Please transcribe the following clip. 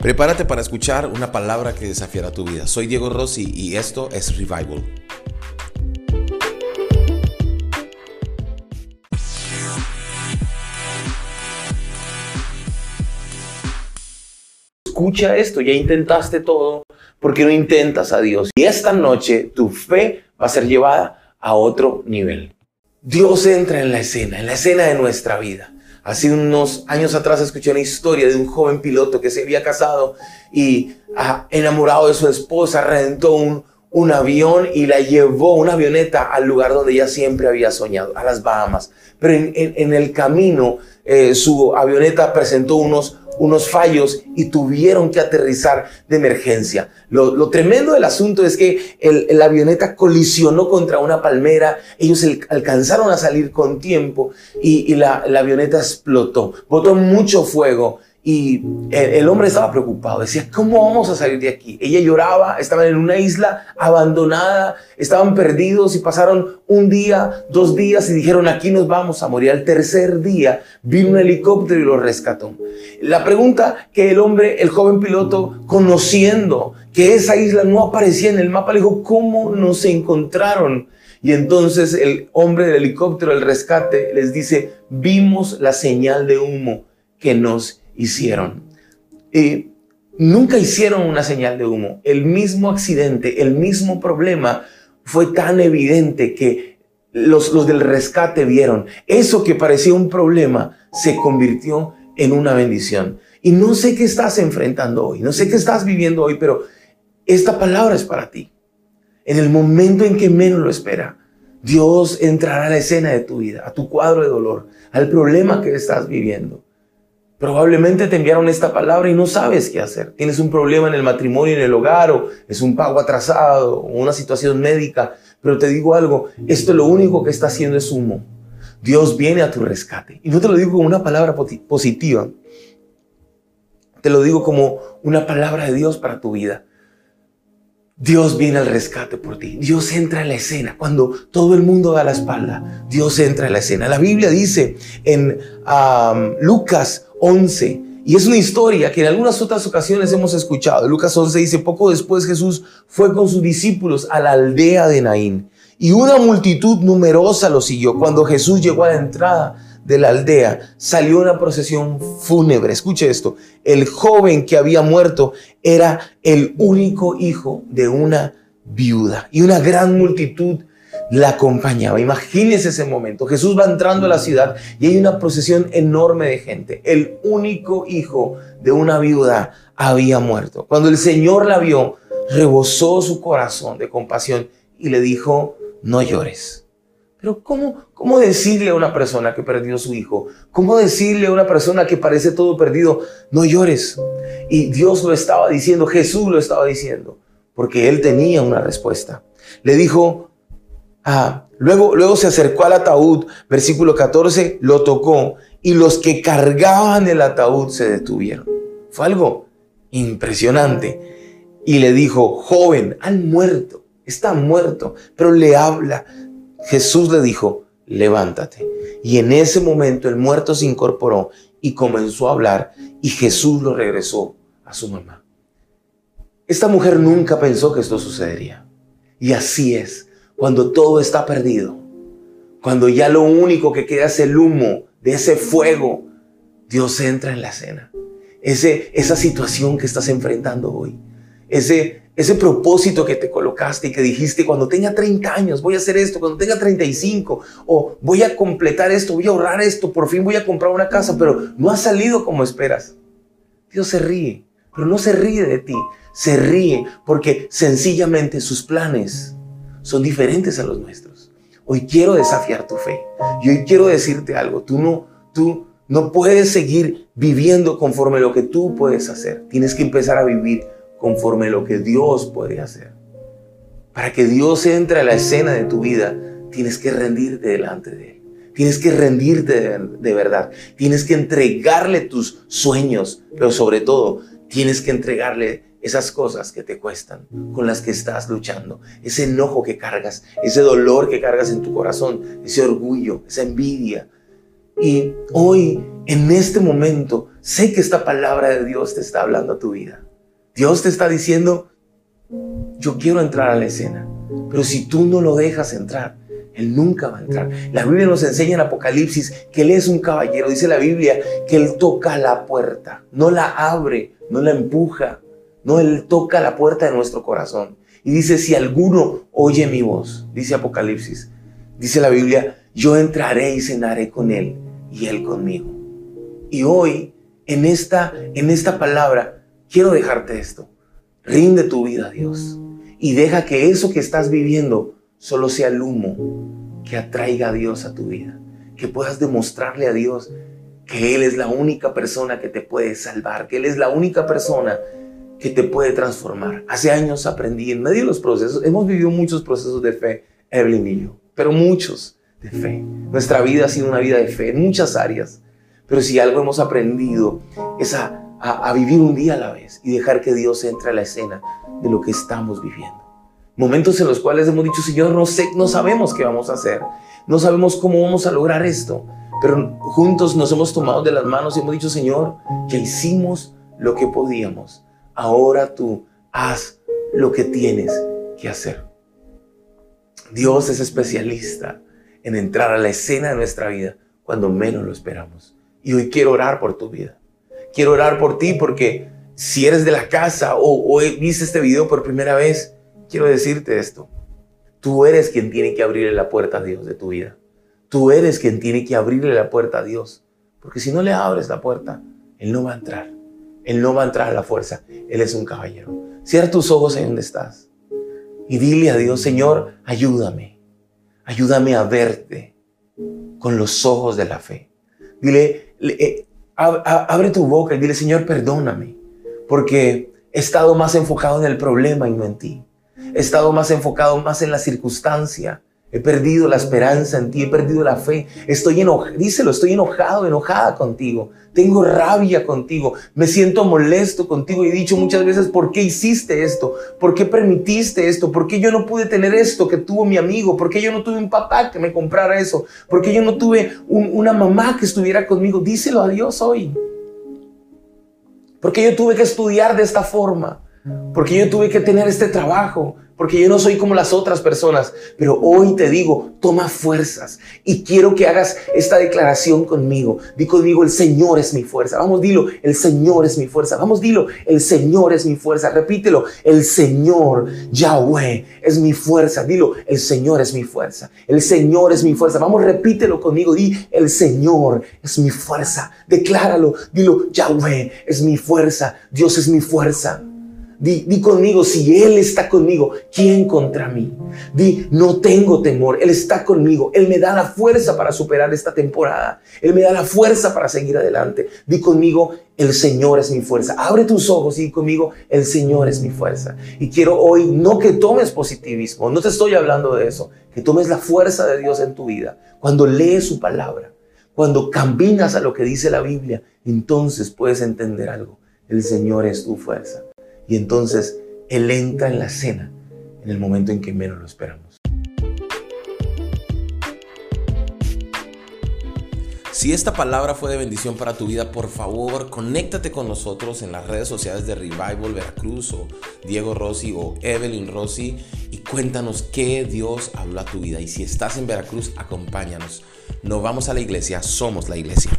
Prepárate para escuchar una palabra que desafiará tu vida. Soy Diego Rossi y esto es Revival. Escucha esto, ya intentaste todo, ¿por qué no intentas a Dios? Y esta noche tu fe va a ser llevada a otro nivel. Dios entra en la escena, en la escena de nuestra vida. Hace unos años atrás escuché una historia de un joven piloto que se había casado y ah, enamorado de su esposa, rentó un, avión y la llevó, una avioneta, al lugar donde ella siempre había soñado, a las Bahamas. Pero en, el camino eh, su avioneta presentó unos unos fallos y tuvieron que aterrizar de emergencia. Lo, tremendo del asunto es que el, la avioneta colisionó contra una palmera, ellos alcanzaron a salir con tiempo y, la, la avioneta explotó, botó mucho fuego y el, hombre estaba preocupado, decía, ¿cómo vamos a salir de aquí? Ella lloraba, estaban en una isla abandonada, estaban perdidos y pasaron un día, dos días y dijeron, aquí nos vamos a morir. Al tercer día vino un helicóptero y lo rescató. La pregunta que el hombre, el joven piloto, conociendo que esa isla no aparecía en el mapa, le dijo, ¿cómo nos encontraron? Y entonces el hombre del helicóptero, el rescate, les dice, vimos la señal de humo que nos hicieron. y nunca hicieron una señal de humo. El mismo accidente, el mismo problema fue tan evidente que los, los del rescate vieron. Eso que parecía un problema se convirtió en una bendición. Y no sé qué estás enfrentando hoy, no sé qué estás viviendo hoy, pero esta palabra es para ti. En el momento en que menos lo espera, Dios entrará a la escena de tu vida, a tu cuadro de dolor, al problema que estás viviendo. Probablemente te enviaron esta palabra y no sabes qué hacer. Tienes un problema en el matrimonio, en el hogar, o es un pago atrasado, o una situación médica. Pero te digo algo, esto lo único que está haciendo es humo. Dios viene a tu rescate. Y no te lo digo como una palabra positiva. Te lo digo como una palabra de Dios para tu vida. Dios viene al rescate por ti. Dios entra en la escena. Cuando todo el mundo da la espalda, Dios entra en la escena. La Biblia dice en Lucas 11, y es una historia que en algunas otras ocasiones hemos escuchado. Lucas 11 dice, poco después Jesús fue con sus discípulos a la aldea de Naín y una multitud numerosa lo siguió. Cuando Jesús llegó a la entrada de la aldea, salió una procesión fúnebre. Escuche esto, el joven que había muerto era el único hijo de una viuda y una gran multitud la acompañaba. Imagínese ese momento. Jesús va entrando a la ciudad y hay una procesión enorme de gente. El único hijo de una viuda había muerto. Cuando el Señor la vio, rebosó su corazón de compasión y le dijo, no llores. Pero ¿cómo, ¿cómo decirle a una persona que perdió su hijo? ¿Cómo decirle a una persona que parece todo perdido, no llores? Y Dios lo estaba diciendo, Jesús lo estaba diciendo, porque él tenía una respuesta. Le dijo, Ah, luego, luego se acercó al ataúd, versículo 14, lo tocó y los que cargaban el ataúd se detuvieron. Fue algo impresionante. Y le dijo, joven, han muerto, está muerto, pero le habla. Jesús le dijo, levántate. Y en ese momento el muerto se incorporó y comenzó a hablar y Jesús lo regresó a su mamá. Esta mujer nunca pensó que esto sucedería. Y así es cuando todo está perdido, cuando ya lo único que queda es el humo de ese fuego, Dios entra en la escena. Ese, esa situación que estás enfrentando hoy, ese, ese propósito que te colocaste y que dijiste, cuando tenga 30 años voy a hacer esto, cuando tenga 35, o voy a completar esto, voy a ahorrar esto, por fin voy a comprar una casa, pero no ha salido como esperas. Dios se ríe, pero no se ríe de ti, se ríe porque sencillamente sus planes son diferentes a los nuestros. Hoy quiero desafiar tu fe. Y hoy quiero decirte algo. Tú no, tú no puedes seguir viviendo conforme lo que tú puedes hacer. Tienes que empezar a vivir conforme lo que Dios puede hacer. Para que Dios entre a la escena de tu vida, tienes que rendirte delante de Él. Tienes que rendirte de, de, verdad. Tienes que entregarle tus sueños, pero sobre todo tienes que entregarle esas cosas que te cuestan, con las que estás luchando, ese enojo que cargas, ese dolor que cargas en tu corazón, ese orgullo, esa envidia. Y hoy, en este momento, sé que esta palabra de Dios te está hablando a tu vida. Dios te está diciendo, yo quiero entrar a la escena, pero si tú no lo dejas entrar, Él nunca va a entrar. La Biblia nos enseña en Apocalipsis que Él es un caballero. Dice la Biblia que Él toca la puerta, no la abre, no la empuja, no, Él toca la puerta de nuestro corazón. Y dice, si alguno oye mi voz, dice Apocalipsis, dice la Biblia, yo entraré y cenaré con Él y Él conmigo. Y hoy, en esta, en esta palabra, quiero dejarte esto. Rinde tu vida a Dios y deja que eso que estás viviendo solo sea el humo que atraiga a Dios a tu vida. Que puedas demostrarle a Dios que Él es la única persona que te puede salvar, que Él es la única persona que te puede transformar. Hace años aprendí en medio de los procesos, hemos vivido muchos procesos de fe, Evelyn y yo, pero muchos de fe. Nuestra vida ha sido una vida de fe en muchas áreas, pero si algo hemos aprendido es a, a, vivir un día a la vez y dejar que Dios entre a la escena de lo que estamos viviendo. Momentos en los cuales hemos dicho, Señor, no sé, no sabemos qué vamos a hacer, no sabemos cómo vamos a lograr esto, pero juntos nos hemos tomado de las manos y hemos dicho, Señor, ya hicimos lo que podíamos ahora tú haz lo que tienes que hacer. Dios es especialista en entrar a la escena de nuestra vida cuando menos lo esperamos. Y hoy quiero orar por tu vida. Quiero orar por ti porque si eres de la casa o, o viste este video por primera vez, quiero decirte esto. Tú eres quien tiene que abrirle la puerta a Dios de tu vida. Tú eres quien tiene que abrirle la puerta a Dios. Porque si no le abres la puerta, Él no va a entrar. Él no va a entrar a la fuerza. Él es un caballero. Cierra tus ojos ahí donde estás. Y dile a Dios, Señor, ayúdame. Ayúdame a verte con los ojos de la fe. Dile, abre tu boca y dile, Señor, perdóname. Porque he estado más enfocado en el problema y no en ti. He estado más enfocado más en la circunstancia He perdido la esperanza en ti, he perdido la fe. Estoy enojado, díselo, estoy enojado, enojada contigo. Tengo rabia contigo, me siento molesto contigo he dicho muchas veces, ¿por qué hiciste esto? ¿Por qué permitiste esto? ¿Por qué yo no pude tener esto que tuvo mi amigo? ¿Por qué yo no tuve un papá que me comprara eso? ¿Por qué yo no tuve una mamá que estuviera conmigo? Díselo a Dios hoy. ¿Por qué yo tuve que estudiar de esta forma? ¿Por qué yo tuve que tener este trabajo? porque yo no soy como las otras personas, pero hoy te digo, toma fuerzas y quiero que hagas esta declaración conmigo. Di conmigo, el Señor es mi fuerza. Vamos, dilo, el Señor es mi fuerza. Vamos, dilo, el Señor es mi fuerza. Repítelo, el Señor, Yahweh, es mi fuerza. Dilo, el Señor es mi fuerza. El Señor es mi fuerza. Vamos, repítelo conmigo. Di, el Señor es mi fuerza. Decláralo. Dilo, Yahweh es mi fuerza. Dios es mi fuerza. Di, conmigo, si Él está conmigo, ¿quién contra mí? Di, no tengo temor, Él está conmigo, Él me da la fuerza para superar esta temporada, Él me da la fuerza para seguir adelante. Di conmigo, el Señor es mi fuerza. Abre tus ojos y di conmigo, el Señor es mi fuerza. Y quiero hoy no que tomes positivismo, no te estoy hablando de eso, que tomes la fuerza de Dios en tu vida. Cuando lees su palabra, cuando caminas a lo que dice la Biblia, entonces puedes entender algo. El Señor es tu fuerza. Y entonces Él entra en la cena en el momento en que menos lo esperamos. Si esta palabra fue de bendición para tu vida, por favor, conéctate con nosotros en las redes sociales de Revival Veracruz o Diego Rossi o Evelyn Rossi y cuéntanos qué Dios habló a tu vida. Y si estás en Veracruz, acompáñanos. No vamos a la iglesia, somos la iglesia.